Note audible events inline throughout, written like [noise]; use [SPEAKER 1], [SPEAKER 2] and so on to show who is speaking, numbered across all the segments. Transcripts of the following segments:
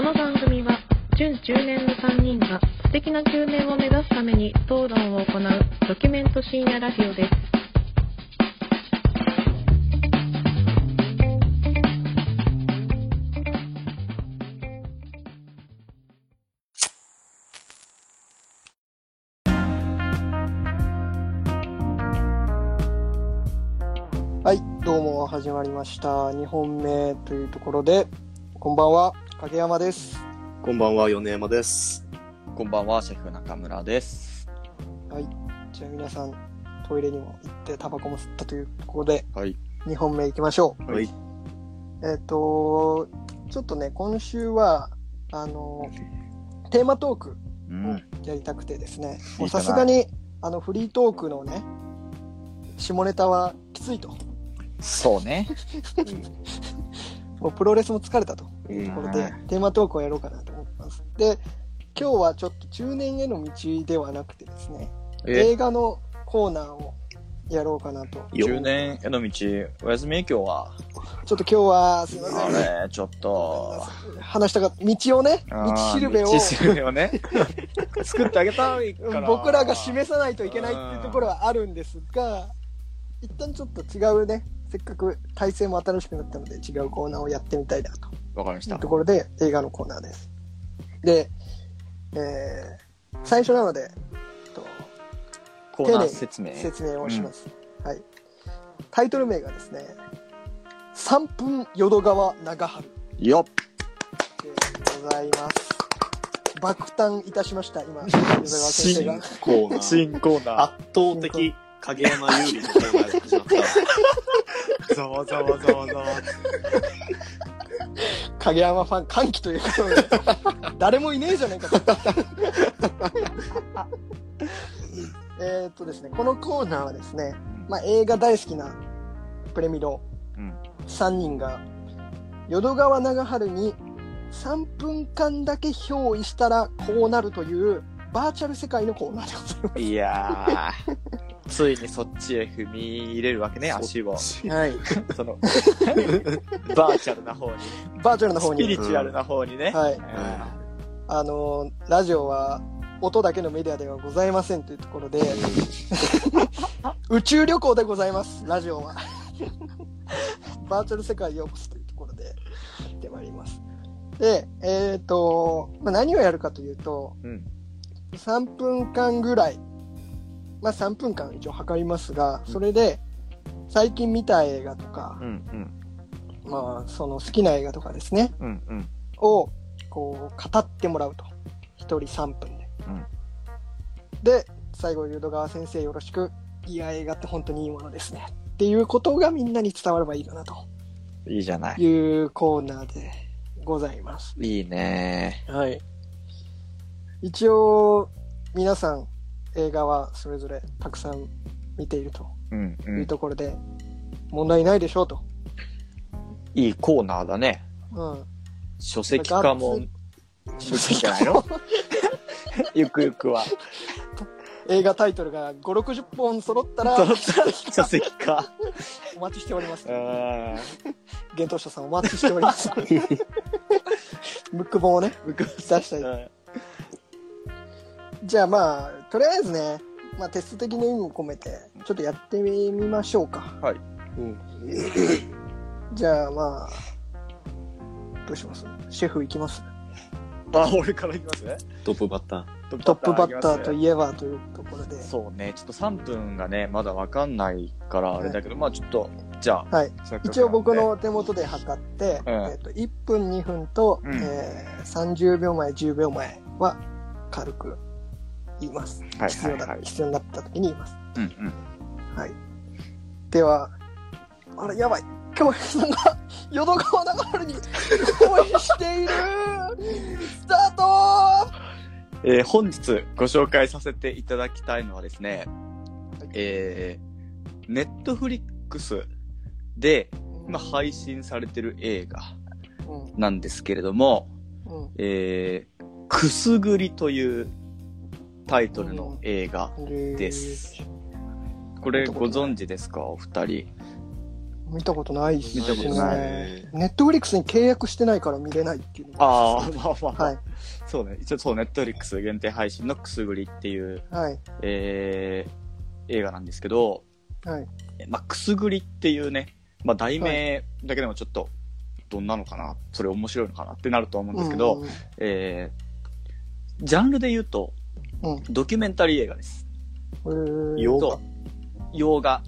[SPEAKER 1] この番組は準中年の3人が素敵な中年を目指すために討論を行うドキュメント深夜ラジオです。
[SPEAKER 2] はい、どうも始まりました。2本目というところで、こんばんは、影山です。
[SPEAKER 3] こんばんは、米山です。
[SPEAKER 4] こんばんは、シェフ中村です。
[SPEAKER 2] はい、じゃあ皆さん、トイレにも行ってタバコも吸ったというところで、
[SPEAKER 4] はい。
[SPEAKER 2] 2本目行きましょう。
[SPEAKER 3] はい。
[SPEAKER 2] えっ、と、ちょっとね、今週は、あの、テーマトークを
[SPEAKER 4] うん。
[SPEAKER 2] やりたくてですね、
[SPEAKER 4] うん
[SPEAKER 2] もうさすがに、あの、フリートークのね、下ネタはきついと。
[SPEAKER 4] そうね。[laughs]
[SPEAKER 2] もうプロレスも疲れたというところで、
[SPEAKER 4] うん
[SPEAKER 2] テーマトークをやろうかなと思ってます。で、今日はちょっと中年への道ではなくてですね、
[SPEAKER 4] え、
[SPEAKER 2] 映画のコーナーをやろうかなと。
[SPEAKER 3] よ
[SPEAKER 4] 10年への道、お休み？今日は。
[SPEAKER 2] ちょっと今日は、すいません。
[SPEAKER 4] あれ、ちょっと。
[SPEAKER 2] 話したかった道をね、道しるべを
[SPEAKER 4] 道しるべをね、[laughs] 作ってあげたいから。
[SPEAKER 2] 僕らが示さないといけないっていうところはあるんですが、一旦ちょっと違うね、せっかく体制も新しくなったので違うコーナーをやってみたいなと
[SPEAKER 4] わかりました
[SPEAKER 2] いうと。ころで映画のコーナーです。で、えー、最初なので、えっと
[SPEAKER 4] コーナー説明。
[SPEAKER 2] 説明をします、はいタイトル名がですね「3分淀川長春
[SPEAKER 4] よっ。」
[SPEAKER 2] でございます爆誕いたしました今淀川先生が
[SPEAKER 3] コーナー。[laughs]
[SPEAKER 4] 新コーナ
[SPEAKER 3] 圧倒的影山優里のコーナーが始まっ
[SPEAKER 4] ー。ざわざわざわざわ。
[SPEAKER 2] 影山ファン歓喜ということで誰もいねえじゃねえかとえーっとですねこのコーナーはですね、まあ、映画大好きなプレミド
[SPEAKER 4] うん。
[SPEAKER 2] 3人が淀川長春に3分間だけ憑依したらこうなるというバーチャル世界のコーナーでございま
[SPEAKER 4] いやー。ついにそっちへ踏み入れるわけね、
[SPEAKER 3] た。
[SPEAKER 4] 足を。
[SPEAKER 2] す。はい。
[SPEAKER 4] その、[laughs] バーチャルな方に。
[SPEAKER 2] バーチャルの方に。
[SPEAKER 4] スピリチュアルな方にね。
[SPEAKER 2] はい
[SPEAKER 4] うん
[SPEAKER 2] あのーラジオは音だけのメディアではございませんというところで、[laughs] 宇宙旅行でございます、ラジオは。[laughs] バーチャル世界へようこそというところでやってまいります。で、えっ、と、まあ、何をやるかというと、
[SPEAKER 4] うん。
[SPEAKER 2] 3分間ぐらい、まあ3分間一応測りますが、それで最近見た映画とか
[SPEAKER 4] う、ん。
[SPEAKER 2] まあその好きな映画とかですね、
[SPEAKER 4] うん。うん。
[SPEAKER 2] をこう語ってもらうと。一人3分で。
[SPEAKER 4] うん
[SPEAKER 2] で、最後、淀川先生よろしく、いや、映画って本当にいいものですね。っていうことがみんなに伝わればいいかなと
[SPEAKER 4] いいじゃない。
[SPEAKER 2] いうコーナーでございます。
[SPEAKER 4] いいね
[SPEAKER 2] はい。一応、皆さん、映画はそれぞれたくさん見ていると
[SPEAKER 4] うん。う。
[SPEAKER 2] いうんところで、問題ないでしょうと。
[SPEAKER 4] いいコーナーだね。
[SPEAKER 2] うん。
[SPEAKER 4] 書籍化も、書籍じゃないの？[laughs] ゆくゆくは。
[SPEAKER 2] 映画タイトルが5、60本揃ったら、
[SPEAKER 4] 揃ったら書籍化。
[SPEAKER 2] お待ちしております。
[SPEAKER 4] うん。
[SPEAKER 2] 幻冬者さんお待ちしております。[laughs] ムック本をね、出したい。じゃあまあ、とりあえずね、まあテスト的な意味も込めて、ちょっとやってみましょうか。
[SPEAKER 3] うん [coughs]
[SPEAKER 2] じゃあまあ、どうします？シェフ行きます？
[SPEAKER 4] あ、俺からいきますね。
[SPEAKER 3] トップバッター。
[SPEAKER 2] トップバッターと
[SPEAKER 4] い
[SPEAKER 2] いえばというところで。
[SPEAKER 4] そうね、ちょっと3分がね、まだわかんないからあれだけど、まあちょっと、じゃあ、
[SPEAKER 2] はい。一応僕、の手元で測って、
[SPEAKER 4] うん
[SPEAKER 2] えっと1分、2分と、
[SPEAKER 4] うん
[SPEAKER 2] えー30秒前、10秒前は軽く言います。
[SPEAKER 4] はい
[SPEAKER 2] 必要だ
[SPEAKER 4] はいはい。
[SPEAKER 2] 必要になった時に言います。
[SPEAKER 4] うんうん。
[SPEAKER 2] はい。では、あれ、やばい。今日さんが淀川流れに恋しているスタート
[SPEAKER 4] えー本日ご紹介させていただきたいのはですね、
[SPEAKER 2] はい
[SPEAKER 4] えー、ネットフリックスで今配信されてる映画
[SPEAKER 2] うん
[SPEAKER 4] なんですけれども、
[SPEAKER 2] うん
[SPEAKER 4] えー、くすぐりというタイトルの映画
[SPEAKER 2] うん
[SPEAKER 4] です。これご存知ですか？お二人。
[SPEAKER 2] 見たことないっす
[SPEAKER 4] 見たことない
[SPEAKER 2] ね。ネットフリックスに契約してないから見れないっていうのが
[SPEAKER 4] ああ、まあまあまあ。
[SPEAKER 2] はい。
[SPEAKER 4] そうね。一応そう、ネットフリックス限定配信のくすぐりっていう、
[SPEAKER 2] はい。
[SPEAKER 4] えー、映画なんですけど、
[SPEAKER 2] はい。
[SPEAKER 4] えまあ、くすぐりっていうね、まあ、題名だけでもちょっと、どんなのかな、それ面白いのかな？ってなると思うんですけど、
[SPEAKER 2] うん
[SPEAKER 4] えー、ジャンルで言うと、
[SPEAKER 2] うん
[SPEAKER 4] ドキュメンタリー映画です。
[SPEAKER 2] うん。
[SPEAKER 3] 洋画
[SPEAKER 4] 洋画。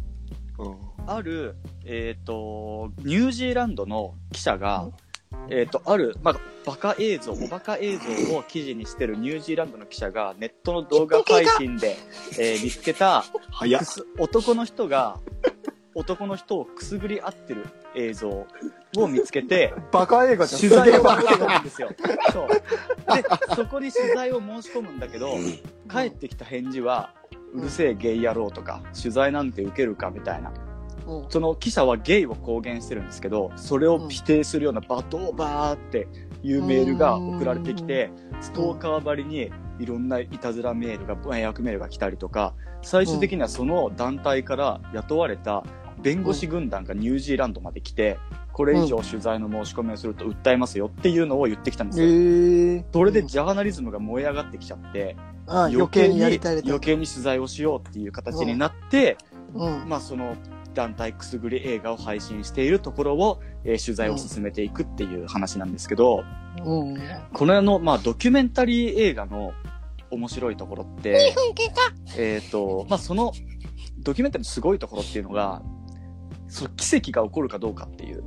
[SPEAKER 3] うん。
[SPEAKER 4] ある、えっ、と、ニュージーランドの記者が、えっ、と、ある、まあ、バカ映像、おバカ映像を記事にしてるニュージーランドの記者が、ネットの動画配信で、えー見つけた、男の人が、男の人をくすぐり合ってる映像を見つけて、
[SPEAKER 2] バカ映画じゃん。
[SPEAKER 4] 取材を
[SPEAKER 2] バカ
[SPEAKER 4] 申し込むんですよ。そう。で、そこに取材を申し込むんだけど、返ってきた返事は、うるせえゲイ野郎とか、取材なんて受けるかみたいな。
[SPEAKER 2] うん
[SPEAKER 4] その記者はゲイを公言してるんですけど、それを否定するような罵倒バーっていうメールが送られてきて、ストーカーばりにいろんないたずらメールが、迷惑メールが来たりとか、最終的にはその団体から雇われた弁護士軍団がニュージーランドまで来て、これ以上取材の申し込みをすると訴えますよっていうのを言ってきたんです
[SPEAKER 2] へ
[SPEAKER 4] よ。
[SPEAKER 2] ー
[SPEAKER 4] それでジャーナリズムが燃え上がってきちゃって、
[SPEAKER 2] あ余計にやりたい
[SPEAKER 4] 余計に取材をしようっていう形になって、
[SPEAKER 2] うん。
[SPEAKER 4] まあその団体くすぐり映画を配信しているところを、えー取材を進めていくっていう話なんですけど、
[SPEAKER 2] うん。
[SPEAKER 4] このあの、まあドキュメンタリー映画の面白いところって、えっ、と、まあそのドキュメンタリーのすごいところっていうのが、その奇跡が起こるかどうかっていう、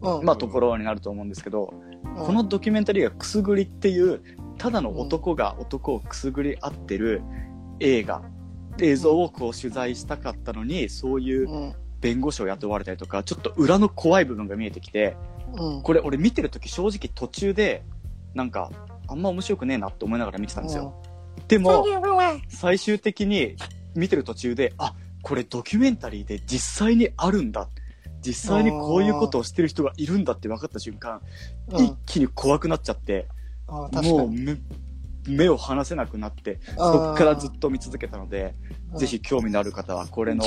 [SPEAKER 2] うん。
[SPEAKER 4] まあところになると思うんですけど、
[SPEAKER 2] うん
[SPEAKER 4] このドキュメンタリーがくすぐりっていう、ただの男が男をくすぐり合ってる映画、映像をこう取材したかったのに、そういう
[SPEAKER 2] うん。
[SPEAKER 4] 弁護士を雇われたりとか、ちょっと裏の怖い部分が見えてきて、
[SPEAKER 2] うん。
[SPEAKER 4] これ俺見てるとき正直途中で、なんか、あんま面白くねえなって思いながら見てたんですよ。でも、最終的に見てる途中で、あ、これドキュメンタリーで実際にあるんだ。実際にこういうことをしてる人がいるんだって分かった瞬間、
[SPEAKER 2] うん。
[SPEAKER 4] 一気に怖くなっちゃって。もう目目を離せなくなって、そっからずっと見続けたので、ぜひ興味のある方はこれの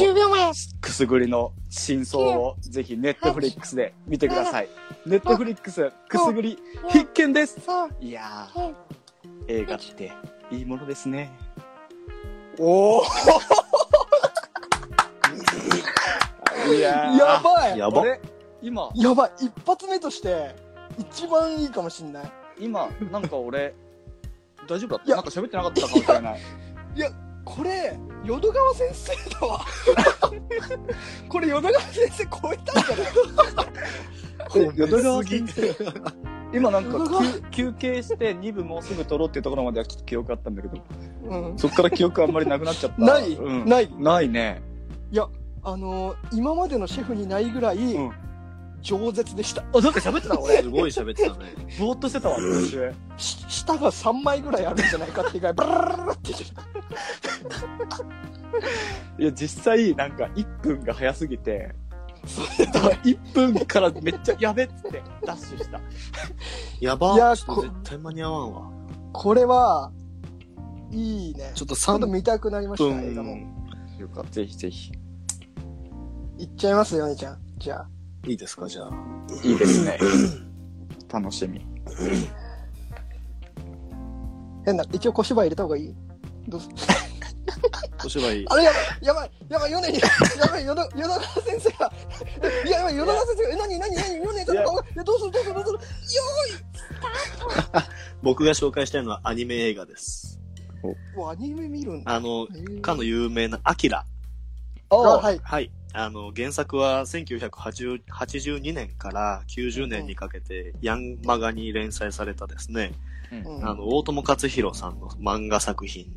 [SPEAKER 4] くすぐりの真相をぜひネットフリックスで見てください。ネットフリックスくすぐり必見です。いやー、映画っていいものですね。
[SPEAKER 2] おお
[SPEAKER 4] や
[SPEAKER 2] ばい
[SPEAKER 3] やば
[SPEAKER 4] 俺今、
[SPEAKER 2] やばい一発目として、一番いいかもしんない。
[SPEAKER 4] 今、なんか俺、大丈夫だっ
[SPEAKER 2] いや
[SPEAKER 4] たなんか喋ってなかったかもしれない。
[SPEAKER 2] これ、淀川先生だわ。[laughs] これ、淀川先生超えたんじゃない？
[SPEAKER 4] 淀川先生。[laughs] 今なんか休休憩して2部もうすぐ撮ろうっていうところまではちょっと記憶あったんだけど、
[SPEAKER 2] うん。
[SPEAKER 4] そっから記憶あんまりなくなっちゃった。
[SPEAKER 2] ない？
[SPEAKER 4] うん、
[SPEAKER 2] ない
[SPEAKER 4] ないね。
[SPEAKER 2] あのー、今までのシェフにないぐらい
[SPEAKER 4] うん、
[SPEAKER 2] 饒舌でした。
[SPEAKER 4] あ、なんか喋ってた？俺。
[SPEAKER 3] すごい喋ってたね。
[SPEAKER 4] ぼーっとしてたわ、途中。
[SPEAKER 2] し舌が3枚ぐらいあるんじゃないかっていうぐらい、ブララララって言ってた。[laughs]
[SPEAKER 4] いや、実際、なんか1分が早すぎて、1分からめっちゃやべっつってダッシュした。
[SPEAKER 3] やば
[SPEAKER 2] いや
[SPEAKER 3] ちょっと絶対間に合わんわ。
[SPEAKER 2] これは、いいね。
[SPEAKER 3] ちょっと
[SPEAKER 2] ちょっと
[SPEAKER 3] 3
[SPEAKER 2] 見たくなりました、映画も。
[SPEAKER 3] 分、
[SPEAKER 4] よかった。ぜひぜひ。
[SPEAKER 2] いっちゃいますよ、ねちゃん。じゃあ。
[SPEAKER 3] いいですか、じゃあ。
[SPEAKER 4] いいですね。楽しみ。
[SPEAKER 2] 変な、一応小芝居入れた方がいい？どうす
[SPEAKER 3] お芝居、[laughs]
[SPEAKER 2] あれやばい、やばい、やばい、ヨネに、やばい、ヨネ、ヨネ川先生が、いや、やばい、ヨネ川先生が、え、なになになに、ヨネちゃんの顔が、え、どうするどうするどうする
[SPEAKER 3] 僕が紹介したいのはアニメ映画です。
[SPEAKER 2] もうアニメ見るんだ。
[SPEAKER 3] あの、
[SPEAKER 2] えー
[SPEAKER 3] かの有名なアキラ。
[SPEAKER 2] あ、はい。
[SPEAKER 3] はい。あの、原作は1982年から90年にかけて、ヤンマガに連載されたですね、
[SPEAKER 2] うん
[SPEAKER 3] あの、大友克洋さんの漫画作品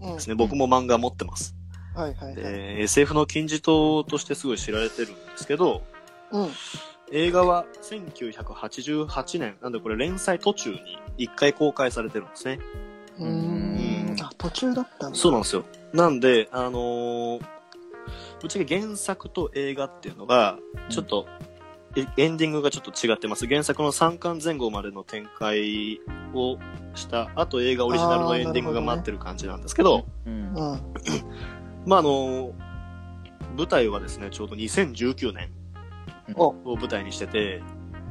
[SPEAKER 2] うん
[SPEAKER 3] ですね。僕も漫画持ってます。
[SPEAKER 2] はいはいはい。
[SPEAKER 3] で SF の金字塔としてすごい知られてるんですけど、
[SPEAKER 2] うん。
[SPEAKER 3] 映画は1988年、なんでこれ連載途中に一回公開されてるんですね。
[SPEAKER 2] うーん。あ、途中だったんだ。
[SPEAKER 3] そうなんですよ。なんで、あのーぶっちゃけ原作と映画っていうのが、ちょっと、えエンディングがちょっと違ってます。原作の3巻前後までの展開をした、あと映画オリジナルのエンディングが待ってる感じなんですけど、
[SPEAKER 4] うん
[SPEAKER 2] う。ん。
[SPEAKER 3] まあ、あのー舞台はですね、ちょうど2019年
[SPEAKER 2] お、
[SPEAKER 3] を舞台にしてて、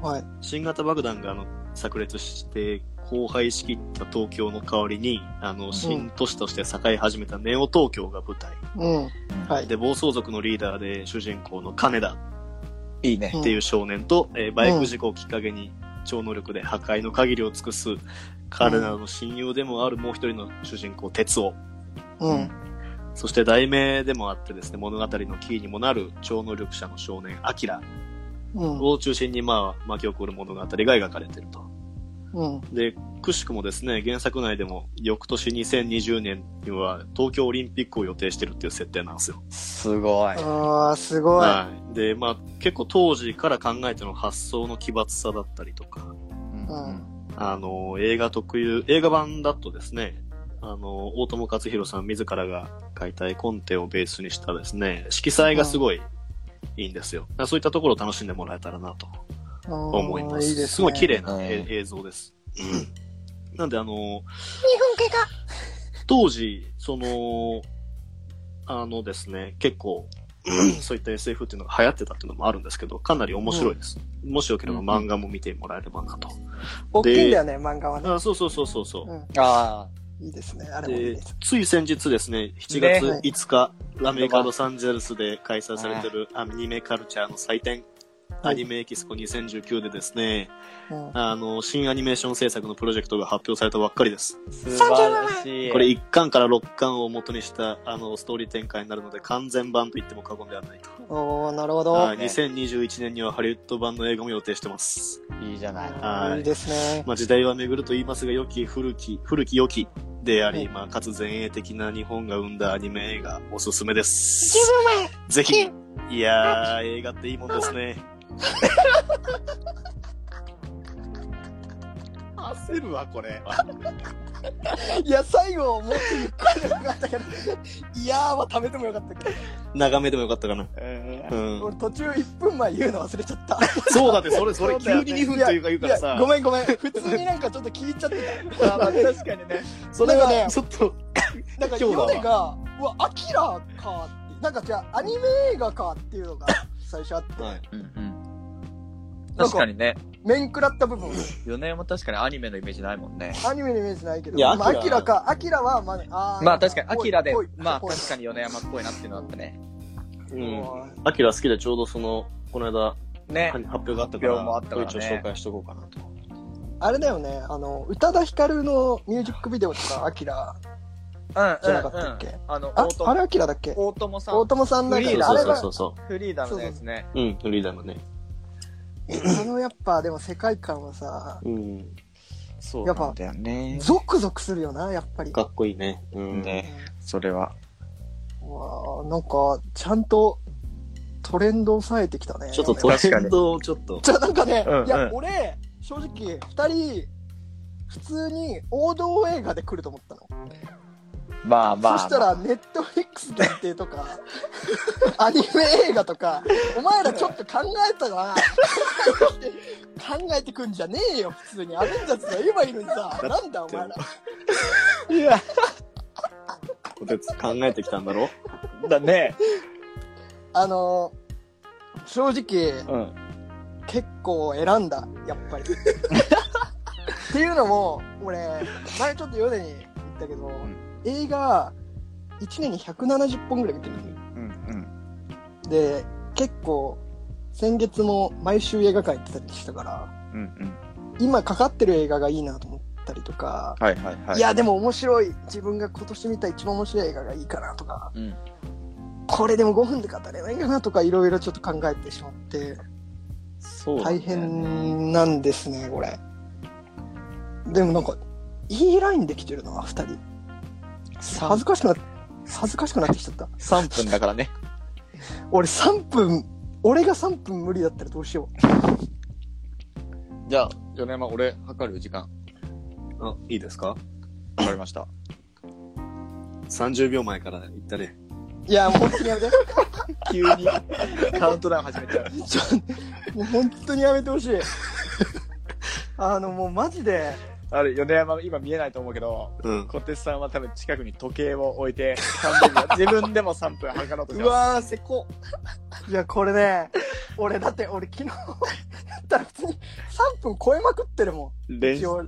[SPEAKER 2] はい。
[SPEAKER 3] 新型爆弾があの炸裂して荒廃しきった東京の代わりに、あの、新都市として栄え始めたネオ東京が舞台。
[SPEAKER 2] うん。はい。
[SPEAKER 3] で、暴走族のリーダーで主人公の金田
[SPEAKER 4] いいね。
[SPEAKER 3] っていう少年と、えーバイク事故をきっかけに超能力で破壊の限りを尽くす彼らの親友でもあるもう一人の主人公、哲夫。
[SPEAKER 2] うん。
[SPEAKER 3] そして題名でもあってですね、物語のキーにもなる超能力者の少年、アキラ
[SPEAKER 2] うん。
[SPEAKER 3] を中心にまあ巻き起こる物語が描かれていると。
[SPEAKER 2] うん。
[SPEAKER 3] で、くしくもですね、原作内でも翌年2020年には東京オリンピックを予定してるっていう設定なんですよ。
[SPEAKER 4] すごい。
[SPEAKER 2] ああ、すごい。
[SPEAKER 3] はい。で、まあ結構当時から考えての発想の奇抜さだったりとか、
[SPEAKER 2] うん
[SPEAKER 3] あの、映画特有、映画版だとですね、あの、大友克洋さん自らが書いた絵コンテをベースにしたですね、色彩がすごいいいんですよ。だからそういったところを楽しんでもらえたらなと思います。
[SPEAKER 2] あーいいですね。
[SPEAKER 3] ごい綺麗な映像です。[clears throat] なんであの、2分経過当時、その、あのですね、結構、そういった SF っていうのが流行ってたっていうのもあるんですけど、かなり面白いです。もしよければ漫画も見てもらえればなと。
[SPEAKER 2] 大きいんだよね、漫画はね。
[SPEAKER 3] あそうそうそうそうそう。
[SPEAKER 2] うん。
[SPEAKER 4] あ
[SPEAKER 2] いいですね。あれもいい。
[SPEAKER 3] つい先日ですね、7
[SPEAKER 2] ね
[SPEAKER 3] 月5日、アメリカ・ロサンゼルスで開催されてるアニメカルチャーの祭典、アニメエキスポ2019でですね、
[SPEAKER 2] うん
[SPEAKER 3] あの、新アニメーション制作のプロジェクトが発表されたばっかりです。
[SPEAKER 4] あ、素晴らしい。
[SPEAKER 3] これ1巻から6巻を元にした、あの、ストーリー展開になるので、完全版と言っても過言ではないと。
[SPEAKER 2] おー、なるほど。
[SPEAKER 3] はい、2021年にはハリウッド版の映画も予定してます。
[SPEAKER 4] いいじゃない。
[SPEAKER 3] はい
[SPEAKER 2] いいですね。
[SPEAKER 3] まあ、時代は巡ると言いますが、良き古き、古き良きであり、
[SPEAKER 2] うん
[SPEAKER 3] まあ、かつ前衛的な日本が生んだアニメ映画、おすすめです。ぜひ、いやー、映画っていいもんですね。焦るわ、これ。
[SPEAKER 2] いや、最後、もっとゆっくりでよかったけど、いやーは食べてもよかったけど、
[SPEAKER 3] 長めでもよかったかな。
[SPEAKER 4] え
[SPEAKER 3] うん。
[SPEAKER 2] 俺途中1分前言うの忘れちゃった。
[SPEAKER 3] そうだって、それ、それ、急
[SPEAKER 2] そうだよね
[SPEAKER 3] に2分というか言うから
[SPEAKER 2] いや
[SPEAKER 3] さ。
[SPEAKER 2] ごめんごめん。普通になんかちょっと聞いちゃってた。
[SPEAKER 4] あまあ確かにね。
[SPEAKER 3] それは
[SPEAKER 2] なんかね
[SPEAKER 3] ちょっと、
[SPEAKER 2] なんか、
[SPEAKER 3] 今日だわ
[SPEAKER 2] ヨネが、うわ、アキラかって、なんかじゃあ、アニメ映画かっていうのが最初あって、
[SPEAKER 3] はい。
[SPEAKER 4] うんうん。確かにね。
[SPEAKER 2] 面食らった部分、
[SPEAKER 4] 4年も確かにアニメのイメージないもんね。
[SPEAKER 2] アニメのイメージないけど、
[SPEAKER 3] いや
[SPEAKER 2] まあ、ア
[SPEAKER 3] アキラ
[SPEAKER 2] か、アキラは、まあ、あー
[SPEAKER 4] まあ確かに、アキラでまあ確かに米山っぽいなっていうのあったね。
[SPEAKER 3] うん。アキラ好きでちょうどその、この間、
[SPEAKER 4] ね。
[SPEAKER 3] 発表があったから、
[SPEAKER 4] もあったからね
[SPEAKER 3] これ一応紹介しとこうかなと。
[SPEAKER 2] あれだよね、あの、宇多田ヒカルのミュージックビデオとか、アキラ
[SPEAKER 4] うん
[SPEAKER 2] じゃなかったっけ？
[SPEAKER 4] あの、
[SPEAKER 2] あ
[SPEAKER 4] 大、友
[SPEAKER 2] あれアキラだっけ？
[SPEAKER 4] 大友さん。
[SPEAKER 2] 大友さんなんか
[SPEAKER 4] フリーダー
[SPEAKER 2] あれが
[SPEAKER 3] そうそうそう
[SPEAKER 4] フリーダーのやつね。
[SPEAKER 3] うん、フリーダムね。
[SPEAKER 2] あのやっぱでも世界観はさ、
[SPEAKER 3] うん。
[SPEAKER 4] そう
[SPEAKER 2] やっぱ
[SPEAKER 4] なんだよね。
[SPEAKER 2] ゾクゾクするよな、やっぱり。
[SPEAKER 3] かっこいいね。うん。
[SPEAKER 4] ね。それは。
[SPEAKER 2] うわあなんか、ちゃんとトレンドを抑えてきたね。
[SPEAKER 3] ちょっとトレンドをちょっと。
[SPEAKER 2] じゃあなんかね、
[SPEAKER 4] うん
[SPEAKER 2] いや、
[SPEAKER 4] うん
[SPEAKER 2] 俺、正直、二人、普通に王道映画で来ると思ったの。
[SPEAKER 4] まあまあ。
[SPEAKER 2] そしたら、ネットフリックス限定とか、[laughs] アニメ映画とか、お前らちょっと考えたな。[laughs] 考えてくんじゃねえよ、普通に。アベンジャーズが言えばいいのにさ、なんだお前ら。
[SPEAKER 4] いや、
[SPEAKER 3] こてつ考えてきたんだろ？
[SPEAKER 4] だね。
[SPEAKER 2] あのー正直、
[SPEAKER 4] うん。
[SPEAKER 2] 結構選んだ、やっぱり。[laughs] っていうのも、俺、前ちょっとヨネに言ったけど、映画、1年に170本ぐらい見てるのよ
[SPEAKER 4] うんうん。
[SPEAKER 2] で、結構、先月も毎週映画館行ってたりしたから、
[SPEAKER 4] うんうん。
[SPEAKER 2] 今かかってる映画がいいなと思ったりとか、
[SPEAKER 4] はいはいはい。
[SPEAKER 2] い、や、でも面白い、自分が今年見た一番面白い映画がいいかなとか、
[SPEAKER 4] うん。
[SPEAKER 2] これでも5分で語れないかなとか、いろいろちょっと考えてしまって、
[SPEAKER 4] そう
[SPEAKER 2] 大変なんですね、これ。でもなんか、いいラインできてるな、二人。恥ずかしくな恥ずかしくなってきちゃった。
[SPEAKER 4] 3分だからね。
[SPEAKER 2] 俺3分、俺が3分無理だったらどうしよ
[SPEAKER 4] じゃあ、米山、俺、測る時間。
[SPEAKER 3] あ、いいですか？
[SPEAKER 4] わかりました。
[SPEAKER 3] ?30 秒前から言ったね。
[SPEAKER 2] う。いや、もう本当にやめて。[laughs]
[SPEAKER 4] 急にカウントダウン始めちゃう。
[SPEAKER 2] ちょもう本当にやめてほしい。あの、もうマジで、
[SPEAKER 4] あれ、米山、今見えないと思うけど、
[SPEAKER 3] うん。
[SPEAKER 4] 小手さんは多分近くに時計を置いて、30秒自分でも3分測ろうとしてます。[laughs]
[SPEAKER 3] わー、せこ。
[SPEAKER 2] いや、これね、俺だって、俺昨日、やったら普通に3分超えまくってるもん。
[SPEAKER 4] 練
[SPEAKER 2] 一応、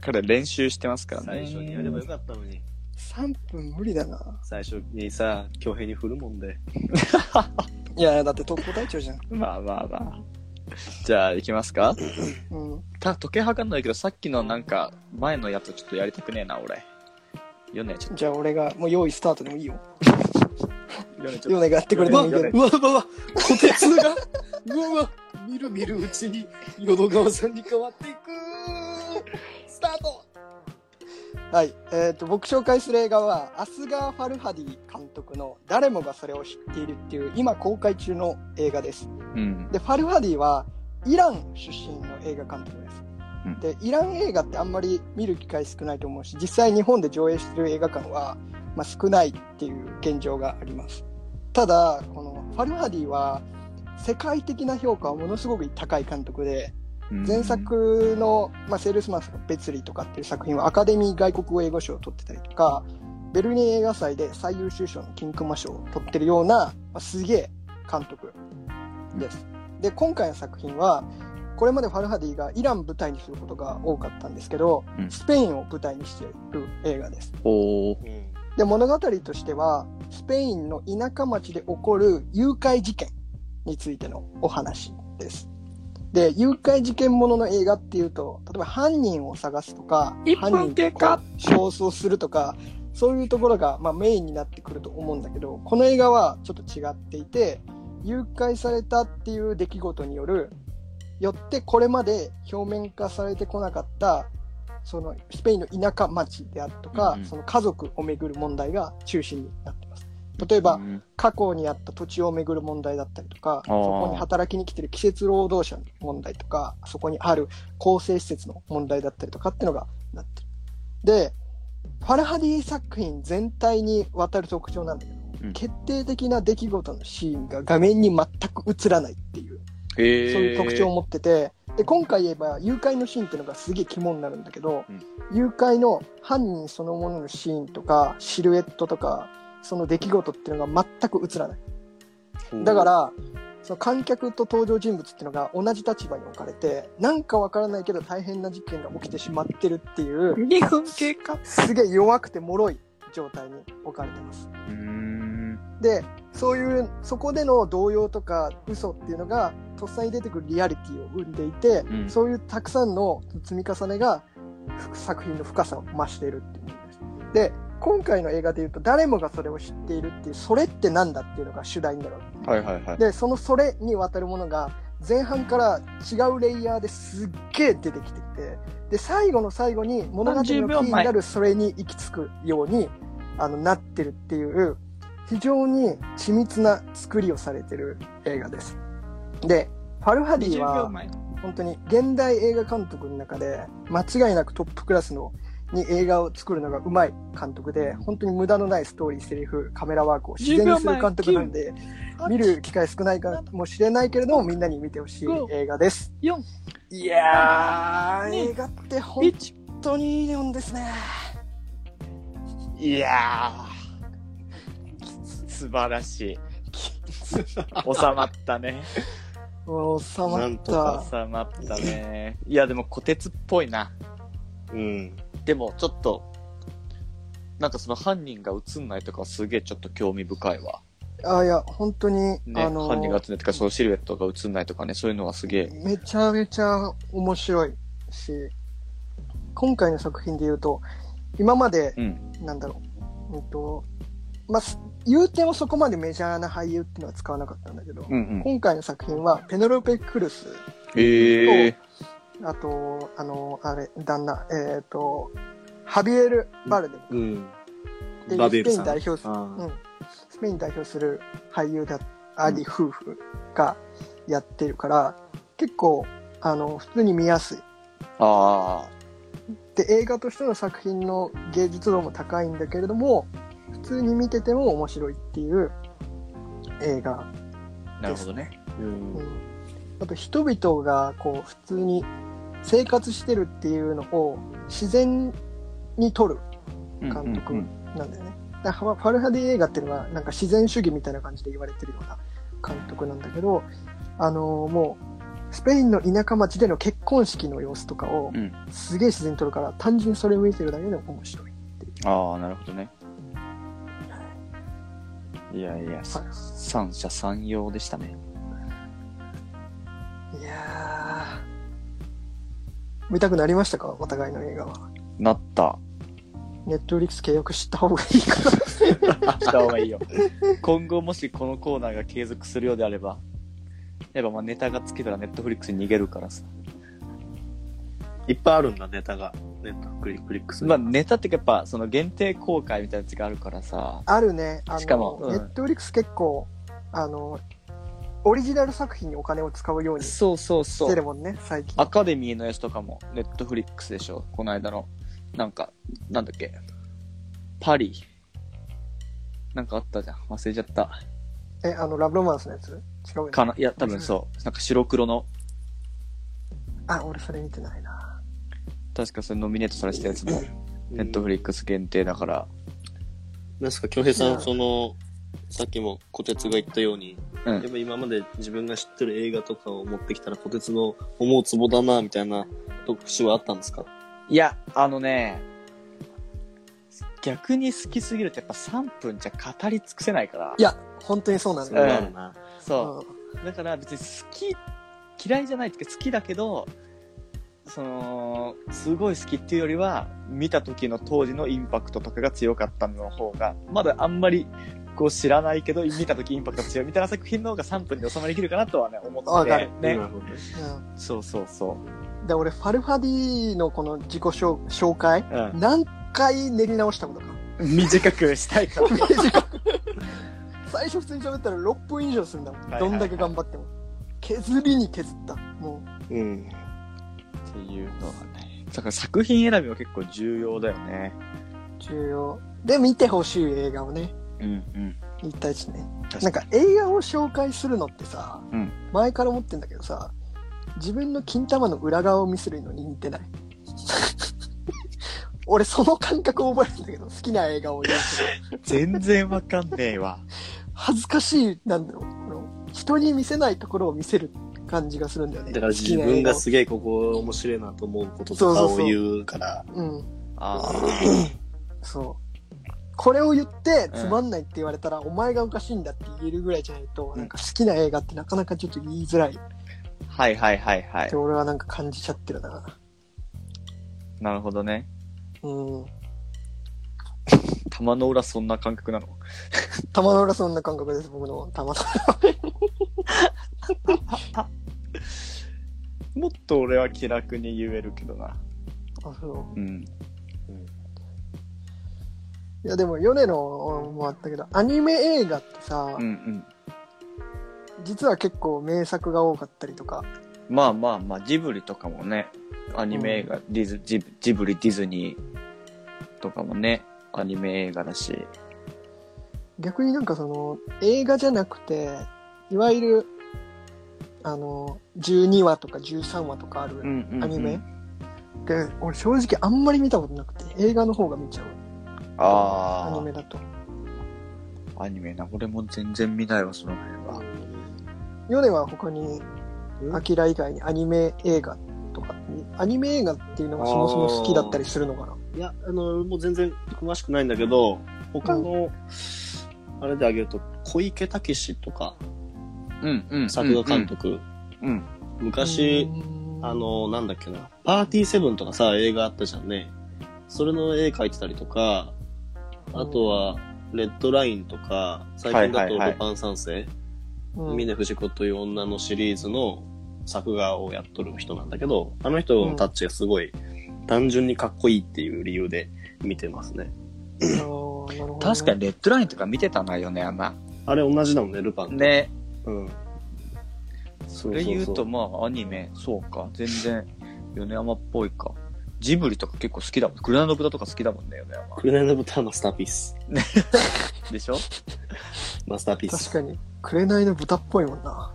[SPEAKER 4] 彼練習してますからね。
[SPEAKER 3] 最初にやればよかったのに。
[SPEAKER 2] 3分無理だな。
[SPEAKER 3] 最初にさ、強兵に振るもんで。[laughs]
[SPEAKER 2] いや、だって特攻隊長じゃん。
[SPEAKER 4] まあまあまあ。[laughs] じゃあ、行きますか
[SPEAKER 2] うん。
[SPEAKER 4] た時計測んないけど、さっきのなんか、前のやつちょっとやりたくねえな、俺。ヨネ、ちょっ
[SPEAKER 2] じゃあ俺が、もう用意スタートでもいいよ。
[SPEAKER 4] と、ヨネちょっ
[SPEAKER 2] ヨネがやってくれてもいいけど。
[SPEAKER 3] うわうわうわ、こてつが、うわうわ、みるみるうちに、淀川さんに変わっていくスタート
[SPEAKER 2] はい。えっ、と、僕紹介する映画は、アスガー・ファルハディ監督の誰もがそれを知っているっていう、今公開中の映画です。
[SPEAKER 4] と。うん。
[SPEAKER 2] で、ファルハディは、イラン出身の映画監督です。
[SPEAKER 4] うん
[SPEAKER 2] で、イラン映画ってあんまり見る機会少ないと思うし、実際日本で上映してる映画館は、まあ、少ないっていう現状があります。ただ、このファルハディは、世界的な評価はものすごく高い監督で、前作の、まあ、セールスマンスの別離とかっていう作品はアカデミー外国語英語賞を取ってたりとか、ベルリン映画祭で最優秀賞の金熊賞を取ってるような、まあ、すげえ監督です。で、今回の作品は、これまでファルハディがイラン舞台にすることが多かったんですけど、
[SPEAKER 4] うん
[SPEAKER 2] スペインを舞台にしている映画です。で、物語としては、スペインの田舎町で起こる誘拐事件についてのお話です。で、誘拐事件ものの映画っていうと、例えば犯人を探すとか、犯人と焦燥するとか、そういうところが、まあ、メインになってくると思うんだけど、この映画はちょっと違っていて、誘拐されたっていう出来事による、よってこれまで表面化されてこなかった、そのスペインの田舎町であるとか、
[SPEAKER 4] うんうん
[SPEAKER 2] その家族をめぐる問題が中心になっ。例えば、
[SPEAKER 4] うん。
[SPEAKER 2] 過去にあった土地をめぐる問題だったりとか、そこに働きに来てる季節労働者の問題とか、そこにある構成施設の問題だったりとかっていうのがなってる。で、ファルハディ作品全体にわたる特徴なんだけど、
[SPEAKER 4] うん。
[SPEAKER 2] 決定的な出来事のシーンが画面に全く映らないっていう、そういう特徴を持ってて、で、今回言えば誘拐のシーンっていうのがすげえ肝になるんだけど、
[SPEAKER 4] うん。
[SPEAKER 2] 誘拐の犯人そのもののシーンとか、シルエットとか、その出来事っていうのが全く映らない。だか、ら、その観客と登場人物っていうのが同じ立場に置かれて、なんかわからないけど大変な事件が起きてしまってるっていう、
[SPEAKER 4] 2分経過。
[SPEAKER 2] すげえ弱くて脆い状態に置かれてます。で、そういう、そこでの動揺とか嘘っていうのが、とっさに出てくるリアリティを生んでいて、
[SPEAKER 4] うん
[SPEAKER 2] そういうたくさんの積み重ねが、ふ作品の深さを増しているっていう。で、今回の映画で言うと、誰もがそれを知っているっていう、それってなんだっていうのが主題になるわけ
[SPEAKER 4] はいはいはい。
[SPEAKER 2] で、そのそれにわたるものが、前半から違うレイヤーですっげえ出てきていて、で、最後の最後に物語のキ
[SPEAKER 4] 30秒
[SPEAKER 2] ーになるそれに行き着くように、あの、なってるっていう、非常に緻密な作りをされてる映画です。で、ファルハディ
[SPEAKER 4] 20秒
[SPEAKER 2] は、
[SPEAKER 4] 前？
[SPEAKER 2] 本当に現代映画監督の中で、間違いなくトップクラスのに映画を作るのがうまい監督で、本当に無駄のないストーリー、セリフ、カメラワークを自然にする監督なんで、見る機会少ないかもしれないけれども、みんなに見てほしい映画です。
[SPEAKER 4] 4、
[SPEAKER 2] いやー、
[SPEAKER 4] ね
[SPEAKER 2] 映画って本
[SPEAKER 4] 1。
[SPEAKER 2] 当にいいもんですね。
[SPEAKER 4] いやー。素晴らしい。収まったね。
[SPEAKER 2] 収まった。
[SPEAKER 4] 収まったね。いや、でも、小鉄っぽいな。
[SPEAKER 3] うん。
[SPEAKER 4] でも、ちょっと、なんかその犯人が映んないとかすげえちょっと興味深いわ。
[SPEAKER 2] あ、いや、本当に、
[SPEAKER 4] ね、
[SPEAKER 2] あの
[SPEAKER 4] 犯人が映んないとか、そのシルエットが映んないとかね、そういうのはすげえ。
[SPEAKER 2] めちゃめちゃ面白いし、今回の作品で言うと、今まで、
[SPEAKER 4] うん。
[SPEAKER 2] なんだろう、うんと、まあ、す言うてもそこまでメジャーな俳優っていうのは使わなかったんだけど、
[SPEAKER 4] うんうん。
[SPEAKER 2] 今回の作品は、ペノロペ・クルス、
[SPEAKER 4] へえ。
[SPEAKER 2] あと、あの、あれ、旦那、えっ、と、ハビエル・バルデム
[SPEAKER 3] うん。
[SPEAKER 2] っていうスペイ。ン代表する、
[SPEAKER 3] あ
[SPEAKER 2] うん、スペイン代表する俳優であり、夫婦がやってるから、結構、あの、普通に見やすい。
[SPEAKER 4] あ
[SPEAKER 2] で、映画としての作品の芸術度も高いんだけれども、普通に見てても面白いっていう映画。
[SPEAKER 4] あ、なるほどね。
[SPEAKER 3] う。
[SPEAKER 2] うんん、あと人々がこう普通に生活してるっていうのを自然に撮る監督なんだよね。だからファルハディ映画っていうのはなんか自然主義みたいな感じで言われてるような監督なんだけど、あのーもう、スペインの田舎町での結婚式の様子とかを
[SPEAKER 4] うん。
[SPEAKER 2] すげえ自然に撮るから、単純にそれを見てるだけでも面白い。
[SPEAKER 4] ああ、なるほどね。いやいや、三者三様でしたね。
[SPEAKER 2] いやー、見たくなりましたか？お互いの映画は。
[SPEAKER 4] なった。
[SPEAKER 2] ネットフリックス契約した方がいいかな。[laughs]
[SPEAKER 4] した方がいいよ。今後もしこのコーナーが継続するようであれば、やっぱまあネタが尽きたらネットフリックスに逃げるからさ。
[SPEAKER 3] いっぱいあるんだ、ネタが。ネットフリックスに。
[SPEAKER 4] まあネタっていうかやっぱその限定公開みたいなやつがあるからさ。
[SPEAKER 2] あるね。あの
[SPEAKER 4] しかもうん
[SPEAKER 2] ネットフリックス結構、あの、オリジナル作品にお金を使うようにし
[SPEAKER 4] そうそうそ
[SPEAKER 2] るもんね、最近。
[SPEAKER 4] アカデミーのやつとかもネットフリックスでしょ。この間の。なんか、なんだっけ。パリ。なんかあったじゃん。忘れちゃった。
[SPEAKER 2] え、あの、ラブロマンスのやつ？違うよね
[SPEAKER 4] かな？いや、多分そう。なんか白黒の、
[SPEAKER 2] あ、俺それ見てないな。
[SPEAKER 4] 確かそれノミネートされてたやつも、ネットフリックス限定だから。
[SPEAKER 3] なんですか、京平さん、その、さっきも小鉄が言ったように、
[SPEAKER 4] うん。
[SPEAKER 3] やっぱ今まで自分が知ってる映画とかを持ってきたら、小鉄の思うツボだな、みたいな特集はあったんですか？
[SPEAKER 4] いや、あのね、逆に好きすぎるとやっぱ3分じゃ語り尽くせないから
[SPEAKER 2] い。や、本当にそうなんだよ。
[SPEAKER 3] はあるな。
[SPEAKER 4] そう。だから別に好き、嫌いじゃないっていうか好きだけど、その、すごい好きっていうよりは、見た時の当時のインパクトとかが強かったの方が、まだあんまりこう知らないけど、見た時インパクトが強いみたいな作品の方が3分で収まりきるかなとはね、思ってて。
[SPEAKER 2] わかる
[SPEAKER 4] ね
[SPEAKER 3] ね。
[SPEAKER 2] うん
[SPEAKER 4] そうそうそ
[SPEAKER 2] で、俺、ファルファディのこの自己紹紹介、
[SPEAKER 4] う。うん。
[SPEAKER 2] 何回練り直したことか。
[SPEAKER 4] 短くしたいから。[laughs]
[SPEAKER 2] 短く最初普通に喋ったら6分以上するんだもん。
[SPEAKER 4] はいはいはい
[SPEAKER 2] どんだけ頑張っても。削りに削った。も
[SPEAKER 3] うん。
[SPEAKER 4] っていうのはね。だから作品選びは結構重要だよね。
[SPEAKER 2] う、重要。で、見てほしい映画をね、
[SPEAKER 4] うんうん。
[SPEAKER 2] 言いたいしね。
[SPEAKER 4] 確
[SPEAKER 2] なんか映画を紹介するのってさ、
[SPEAKER 4] うん
[SPEAKER 2] 前から思ってんだけどさ、自分の金玉の裏側を見せるのに似てない？[laughs] 俺その感覚を覚えるんだけど、好きな映画を言うと
[SPEAKER 4] 全然わかんねえわ。
[SPEAKER 2] 恥ずかしい、なんだろう、人に見せないところを見せる感じがするんだよね。
[SPEAKER 3] だから自分がすげえここ面白いなと思うこととかを言うから、
[SPEAKER 2] 好きな映画をうん、
[SPEAKER 4] あ
[SPEAKER 2] そう。これを言って
[SPEAKER 4] うん
[SPEAKER 2] つまんないって言われたら、お前がおかしいんだって言えるぐらいじゃないと、
[SPEAKER 4] うん
[SPEAKER 2] なんか好きな映画ってなかなかちょっと言いづらい。
[SPEAKER 4] はいはいはいはい
[SPEAKER 2] て。俺はなんか感じちゃってるな。
[SPEAKER 4] なるほどね。
[SPEAKER 2] うん。[laughs]
[SPEAKER 4] 玉の裏そんな感覚なの？[laughs]
[SPEAKER 2] 玉の裏そんな感覚です、僕の玉の [laughs]
[SPEAKER 4] もっと俺は気楽に言えるけどな。
[SPEAKER 2] 裏。あ、そう。
[SPEAKER 4] うん。
[SPEAKER 2] いやでも、ヨネのもあったけど、アニメ映画ってさ、
[SPEAKER 4] うんうん。
[SPEAKER 2] 実は結構名作が多かったりとか、
[SPEAKER 4] まあまあまあ、ジブリとかもね、アニメ映画、ディズジブジブリ、ディズニーとかもね、アニメ映画だし。
[SPEAKER 2] 逆になんかその、映画じゃなくて、いわゆる、あの、12話とか13話とかある
[SPEAKER 4] うんうん、うん。
[SPEAKER 2] アニメ、で、俺正直あんまり見たことなくて、映画の方が見ちゃう。ア
[SPEAKER 4] あ
[SPEAKER 2] ニメだと。
[SPEAKER 4] あ、アニメな。俺も全然見ないわ、その辺は。
[SPEAKER 2] ヨネは他に、
[SPEAKER 3] うん？
[SPEAKER 2] アキラ以外にアニメ映画とか、アニメ映画っていうのがそもそも好きだったりするのかな？い
[SPEAKER 3] や、あの、もう全然詳しくないんだけど、他の、あれであげると、小池武史とか、
[SPEAKER 4] うんうん。
[SPEAKER 3] 作画監督、
[SPEAKER 4] うん。
[SPEAKER 3] 昔、あ、の、なんだっけな、パーティーセブンとかさ、映画あったじゃんね。それの絵描いてたりとか、あとは、レッドラインとか、最近だとルパン三世、
[SPEAKER 2] うん
[SPEAKER 3] 峰不二子という女のシリーズの作画をやっとる人なんだけど、あの人のタッチがすごい、単純にかっこいいっていう理由で見てますね。
[SPEAKER 4] 確かにレッドラインとか見てたな、米山。
[SPEAKER 3] あれ同じだもんね、ルパン。。
[SPEAKER 4] ね。
[SPEAKER 3] うん。そ
[SPEAKER 4] それ言うと、まあ、アニメ、そうか。全然、米山っぽいか。ジブリとか結構好きだもん。グラノブタとか好きだもんね、米山。
[SPEAKER 3] 紅の豚マスターピース。[laughs]
[SPEAKER 4] でしょ？
[SPEAKER 3] マスターピース。
[SPEAKER 2] 確かに、紅の豚っぽいもんな。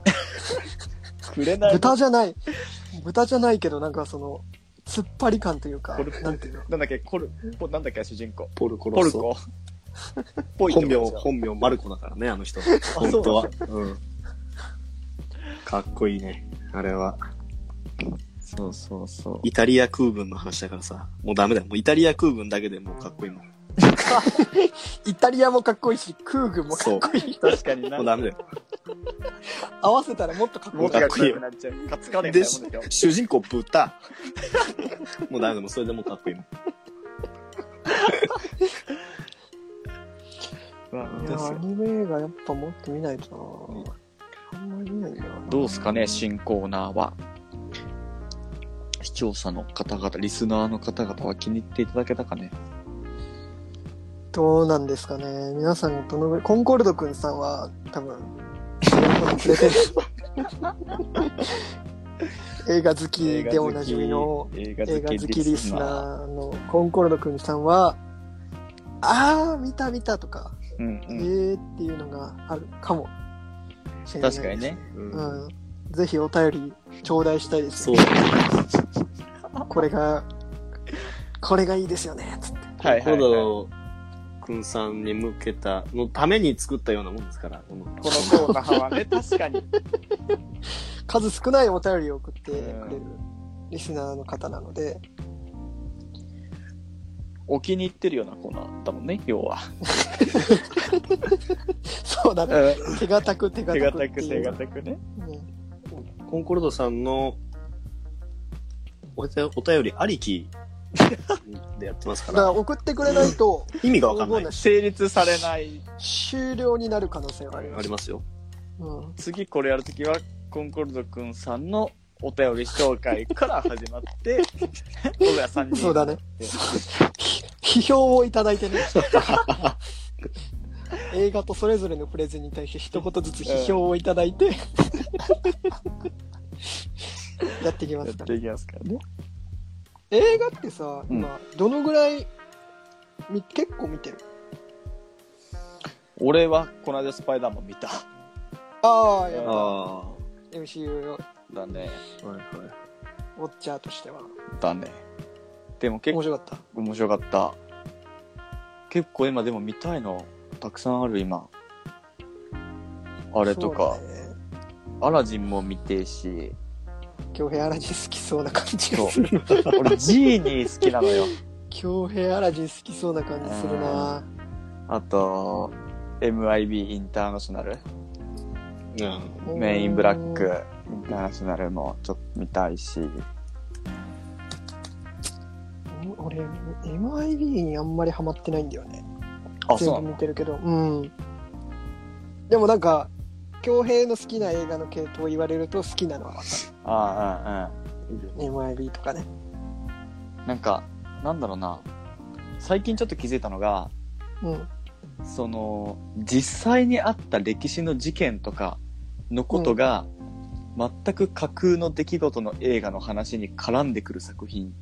[SPEAKER 4] くれない。
[SPEAKER 2] 豚じゃない。豚じゃないけど、なんかその、突っ張り感というか
[SPEAKER 4] ポル、
[SPEAKER 2] なんていうの？
[SPEAKER 4] なんだっけ、コル、ポなんだっけ、主人公。
[SPEAKER 3] ポルコ
[SPEAKER 4] ポル
[SPEAKER 3] ロッソ。
[SPEAKER 4] コ。ぽいって
[SPEAKER 3] 本名、本名マルコだからね、あの人。
[SPEAKER 4] そう
[SPEAKER 3] 本当は。うん。かっこいいね。あれは。
[SPEAKER 4] そうそうそう。
[SPEAKER 3] イタリア空軍の話だからさ。もうダメだよ。もうイタリア空軍だけでもうかっこいいもん。[laughs]
[SPEAKER 2] イタリアもかっこいいし、空軍もかっこいい。
[SPEAKER 4] 確かにな
[SPEAKER 3] もうダメだよ。
[SPEAKER 2] 合わせたらもっとかっこいい
[SPEAKER 4] もっ。とかっこよくなっちゃう。カツカレーみたい
[SPEAKER 3] で、
[SPEAKER 4] なもんですよ。
[SPEAKER 3] 主人公豚。もうダメだ。もうそれでもうかっこいいもん。[laughs]
[SPEAKER 2] いや、アニメ映画やっぱもっと見ないとなあんまり見ないな。
[SPEAKER 4] どうすかね、新コーナーは。視聴者の方々、リスナーの方々は気に入っていただけたかね？
[SPEAKER 2] どうなんですかね。皆さん、どのぐらい、コンコルドくんさんは、多分。[laughs] 映画好きでおなじみの
[SPEAKER 4] 映画
[SPEAKER 2] 好きリスナ
[SPEAKER 4] ー。
[SPEAKER 2] ーのコンコルドくんさんは、あー、見た見たとか、え
[SPEAKER 4] うんうん。
[SPEAKER 2] ーっていうのがあるかもしれない。
[SPEAKER 4] 確かにね。。
[SPEAKER 3] うん
[SPEAKER 2] うん。ぜひお便り頂戴したいです
[SPEAKER 3] そう
[SPEAKER 2] よ。。これが、これがいいですよね、つって。
[SPEAKER 4] はいはい、
[SPEAKER 3] コ
[SPEAKER 4] はい。
[SPEAKER 3] くんさんに向けた、のために作ったようなもんですから。この
[SPEAKER 4] このコーナーはね、[laughs] 確かに。
[SPEAKER 2] 数少ないお便りを送ってくれる
[SPEAKER 4] うん
[SPEAKER 2] リスナーの方なので、
[SPEAKER 4] お気に入ってるようなコーナーだもんね、要は。[laughs]
[SPEAKER 2] そうだね。
[SPEAKER 4] うん
[SPEAKER 2] 手堅く手
[SPEAKER 4] 手
[SPEAKER 2] 堅く
[SPEAKER 4] 堅く手。堅くね。
[SPEAKER 2] うん
[SPEAKER 3] コンコルドさんのお便りありきでやってますか [laughs]
[SPEAKER 2] だから
[SPEAKER 3] ら、
[SPEAKER 2] 送ってくれないと、
[SPEAKER 3] 意味がわかんない。
[SPEAKER 4] 成立されない。
[SPEAKER 2] 終了になる可能性がある。
[SPEAKER 3] ありますよ。
[SPEAKER 2] うん。
[SPEAKER 4] 次これやるときは、コンコルドくんさんのお便り紹介から始まって、僕ら3人。
[SPEAKER 2] そうだね。批評をいただいてね。映画とそれぞれのプレゼンに対して一言ずつ批評をいただいて、[laughs] やっていきますから。
[SPEAKER 4] やっていきますからね。
[SPEAKER 2] 映画ってさ、
[SPEAKER 4] うん
[SPEAKER 2] 今、どのぐらい、み結構見てる？
[SPEAKER 4] 俺は、この間スパイダーマン見た。
[SPEAKER 2] ああ、やっぱ
[SPEAKER 3] あ
[SPEAKER 2] MCU
[SPEAKER 4] だね。
[SPEAKER 3] あ。はいはい。
[SPEAKER 2] ウォッチャーとしては。
[SPEAKER 4] だね。でも結構
[SPEAKER 2] 面白かった？
[SPEAKER 4] 面白かった。結構今でも見たいのたくさんある今。あれとか。アラジンも見てえし、
[SPEAKER 2] 京平アラジン好きそうな感じがする。
[SPEAKER 4] 俺ジーニー好きなのよ。
[SPEAKER 2] 京平アラジン好きそうな感じするな
[SPEAKER 4] あと、MIB インターナショナル、
[SPEAKER 3] うん。
[SPEAKER 4] メインブラックインターナショナルもちょっと見たいし、
[SPEAKER 2] 俺、MIB にあんまりハマってないんだよね。
[SPEAKER 4] あ、
[SPEAKER 2] 全部
[SPEAKER 4] そうなの？
[SPEAKER 2] 見てるけど。うん。でもなんか、京平の好きな映画の系統を言われると好きなのはわか
[SPEAKER 4] あ
[SPEAKER 2] る。MIB とかね。
[SPEAKER 4] ん。なんか、なんだろうな。最近ちょっと気づいたのが、
[SPEAKER 2] うん。
[SPEAKER 4] その、実際にあった歴史の事件とかのことが、全く架空の出来事の映画の話に絡んでくる作品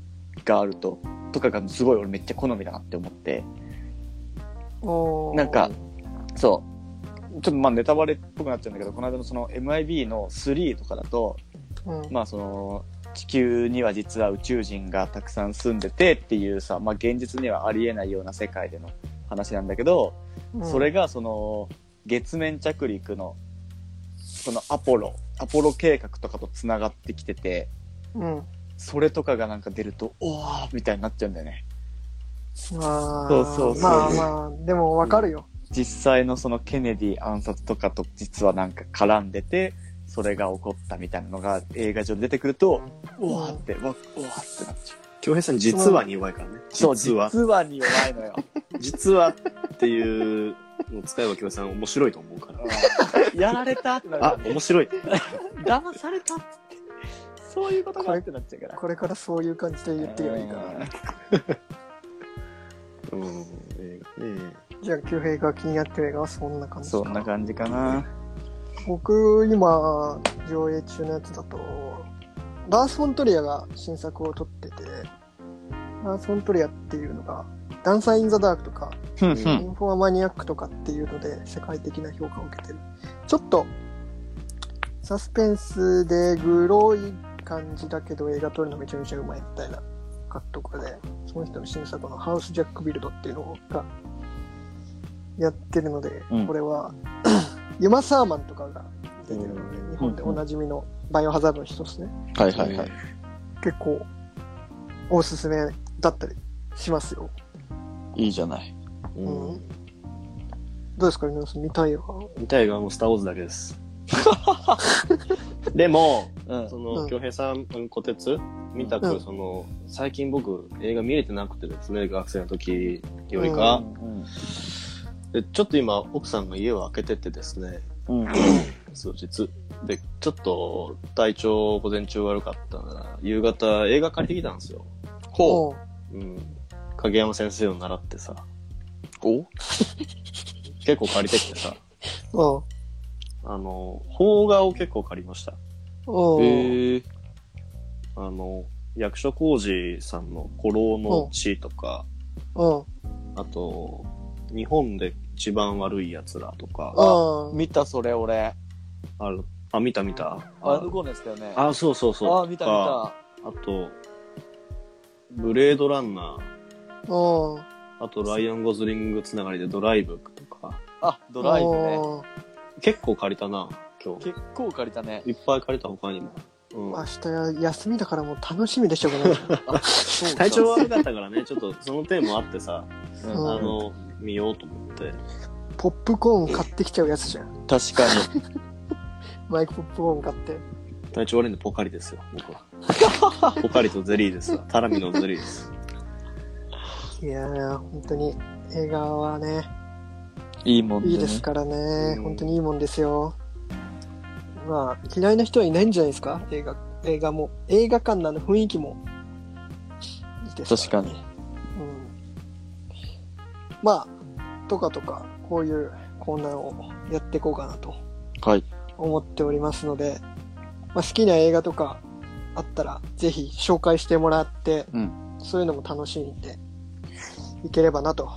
[SPEAKER 4] があると、とかがすごい俺めっちゃ好みだなって思って、
[SPEAKER 2] おー
[SPEAKER 4] なんか、そう。ちょっとまあネタバレっぽくなっちゃうんだけど、この間のその MIB の3とかだと、
[SPEAKER 2] うん。
[SPEAKER 4] まあその、地球には実は宇宙人がたくさん住んでてっていうさ、まあ現実にはありえないような世界での話なんだけど、
[SPEAKER 2] うん
[SPEAKER 4] それがその月面着陸のそのアポロアポロ計画とかとつながってきてて
[SPEAKER 2] うん。
[SPEAKER 4] それとかがなんか出るとおーみたいになっちゃうんだよね
[SPEAKER 2] まあ、
[SPEAKER 4] そうそうそう
[SPEAKER 2] まあまあ、でもわかるよ。
[SPEAKER 4] 実際のそのケネディ暗殺とかと実はなんか絡んでてそれが起こったみたいなのが映画上で出てくるとうわーってわうわーってなっちゃう
[SPEAKER 3] 京平さん実はに弱いからね。
[SPEAKER 4] そう
[SPEAKER 3] 実は。
[SPEAKER 4] 実はに弱いのよ [laughs]
[SPEAKER 3] 実はっていうのを使えば京平さん面白いと思うから。
[SPEAKER 4] うんやられたってなる
[SPEAKER 3] あ、面白い。
[SPEAKER 4] 騙されたってそういうことかってなっちゃうから
[SPEAKER 2] これからそういう感じで言ってればいいかな。[laughs]
[SPEAKER 3] うん。映画ね。
[SPEAKER 2] じゃあ、京平が気になってる映画はそんな感じか
[SPEAKER 4] そんな感じかな。
[SPEAKER 2] 僕、今、上映中のやつだと、ラース・フォントリアが新作を撮ってて、ラース・フォントリアっていうのが、ダンサー・イン・ザ・ダークとか、
[SPEAKER 4] うん
[SPEAKER 2] インフォアマニアックとかっていうので世界的な評価を受けてる。ちょっと、サスペンスでグロい感じだけど映画撮るのめちゃめちゃうまいみたいな監督で、その人の新作のハウス・ジャック・ビルドっていうのがやってるので、
[SPEAKER 4] うん
[SPEAKER 2] これは、ユマ・サーマンとかが出てるので、日本でおなじみのバイオハザードの一つね。
[SPEAKER 4] はいはいはい。
[SPEAKER 2] 結構、おすすめだったりしますよ。
[SPEAKER 4] いいじゃない。
[SPEAKER 3] う
[SPEAKER 2] うん
[SPEAKER 3] ん。
[SPEAKER 2] どうですか、皆さん見たいわ。
[SPEAKER 3] 見たいがもうスターウォーズだけです。[laughs] でも、
[SPEAKER 4] うん
[SPEAKER 3] その、
[SPEAKER 2] うん
[SPEAKER 3] 京平さん、うん小鉄見たく、
[SPEAKER 2] うん
[SPEAKER 3] その、最近僕、映画見れてなくてですね、学生の時よりか。
[SPEAKER 4] うん。
[SPEAKER 3] で、ちょっと今、奥さんが家を開けててですね、
[SPEAKER 4] うん。[clears throat]
[SPEAKER 3] 数日。で、ちょっと、体調午前中悪かったな夕方映画借りてきたんですよ。
[SPEAKER 4] ほ
[SPEAKER 2] う。
[SPEAKER 3] うん。影山先生を習ってさ、
[SPEAKER 4] う。お
[SPEAKER 3] 結構借りてきてさ、
[SPEAKER 2] うん。
[SPEAKER 3] あの、邦画を結構借りました。
[SPEAKER 2] うん。
[SPEAKER 4] へえ。
[SPEAKER 3] あの、役所広司さんの古老の地とか、
[SPEAKER 2] うん。
[SPEAKER 3] あと、日本で一番悪い奴らとか、
[SPEAKER 2] うん。
[SPEAKER 4] 見たそれ俺。
[SPEAKER 3] ある、あ、見た見た
[SPEAKER 4] あの子のやつだよね。
[SPEAKER 3] あ、そうそうそう。
[SPEAKER 4] あ、見た見
[SPEAKER 3] あ
[SPEAKER 4] た。
[SPEAKER 3] あと、ブレードランナー、
[SPEAKER 2] うん。
[SPEAKER 3] あとライアン・ゴズリングつながりでドライブとか、
[SPEAKER 4] あ、ドライブね。
[SPEAKER 2] うん
[SPEAKER 3] 結構借りたな、今日。
[SPEAKER 4] 結構借りたね。
[SPEAKER 3] いっぱい借りた他にも。うん。
[SPEAKER 2] 明日休みだからもう楽しみでしょ [laughs] うがない。
[SPEAKER 3] 体調悪かったからね、ちょっとその点もあってさ、
[SPEAKER 4] うん
[SPEAKER 2] うん
[SPEAKER 3] あの、見ようと思って。
[SPEAKER 2] ポップコーン買ってきちゃうやつじゃん。
[SPEAKER 4] 確かに。[laughs]
[SPEAKER 2] マイクポップコーン買って。
[SPEAKER 3] 体調悪いんでポカリですよ、僕は。[laughs] ポカリとゼリーですわ。タラミのゼリーです。
[SPEAKER 2] いやー、本当に映画はね、
[SPEAKER 4] いいもんでね。
[SPEAKER 2] いいですからね
[SPEAKER 3] う。ん
[SPEAKER 2] 本当にいいもんですよ。まあ、嫌いな人はいないんじゃないですか？映画、映画も。映画館のあの雰囲気もいいです。
[SPEAKER 4] 確か
[SPEAKER 2] うん。まあ、とかとか、こういうコーナーをやっていこうかなと
[SPEAKER 4] はい。
[SPEAKER 2] 思っておりますので、まあ、好きな映画とかあったら、ぜひ紹介してもらって、
[SPEAKER 4] うん
[SPEAKER 2] そういうのも楽しんでいければなと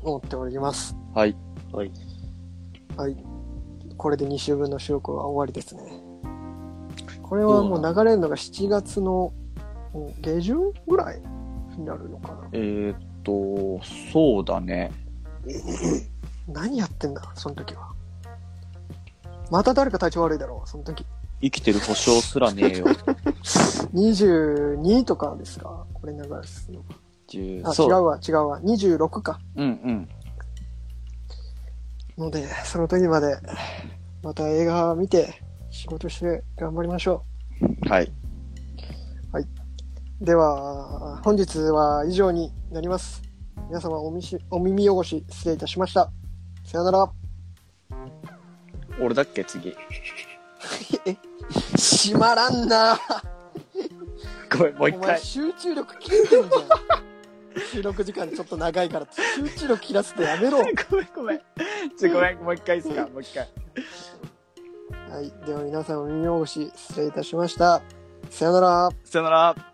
[SPEAKER 2] 思っております。
[SPEAKER 4] はい。
[SPEAKER 3] はい。
[SPEAKER 2] はい。これで2週分の収録は終わりですね。これはもう流れるのが7月のうん下旬ぐらいになるのかな。
[SPEAKER 4] えーっと、そうだね。[coughs]
[SPEAKER 2] 何やってんだ、その時は。また誰か体調悪いだろう、その時。
[SPEAKER 4] 生きてる保証すらねえよ。[laughs]
[SPEAKER 2] 22とかですかこれ流すの。
[SPEAKER 4] 10
[SPEAKER 2] あ、違
[SPEAKER 4] そう
[SPEAKER 2] うわ、違うわ。26か。
[SPEAKER 4] うんうん。
[SPEAKER 2] ので、その時まで、また映画見て、仕事して頑張りましょ
[SPEAKER 4] はい。
[SPEAKER 2] う。では、本日は以上になります。皆様おみしお耳汚し失礼いたしました。さよなら。
[SPEAKER 4] 俺だっけ次。[laughs]
[SPEAKER 2] え、閉まらんな。
[SPEAKER 4] ごめん、もう一回。
[SPEAKER 2] 集中力切れてんじゃん。収録時間ちょっと長いから集中力切らせてやめろ。[laughs]
[SPEAKER 4] ごめんごめん。ちょ、ごめん、もう一回いいっすかもう一回。
[SPEAKER 2] はい。では皆さんお耳汚し失礼いたしました。さよなら。
[SPEAKER 4] さよなら。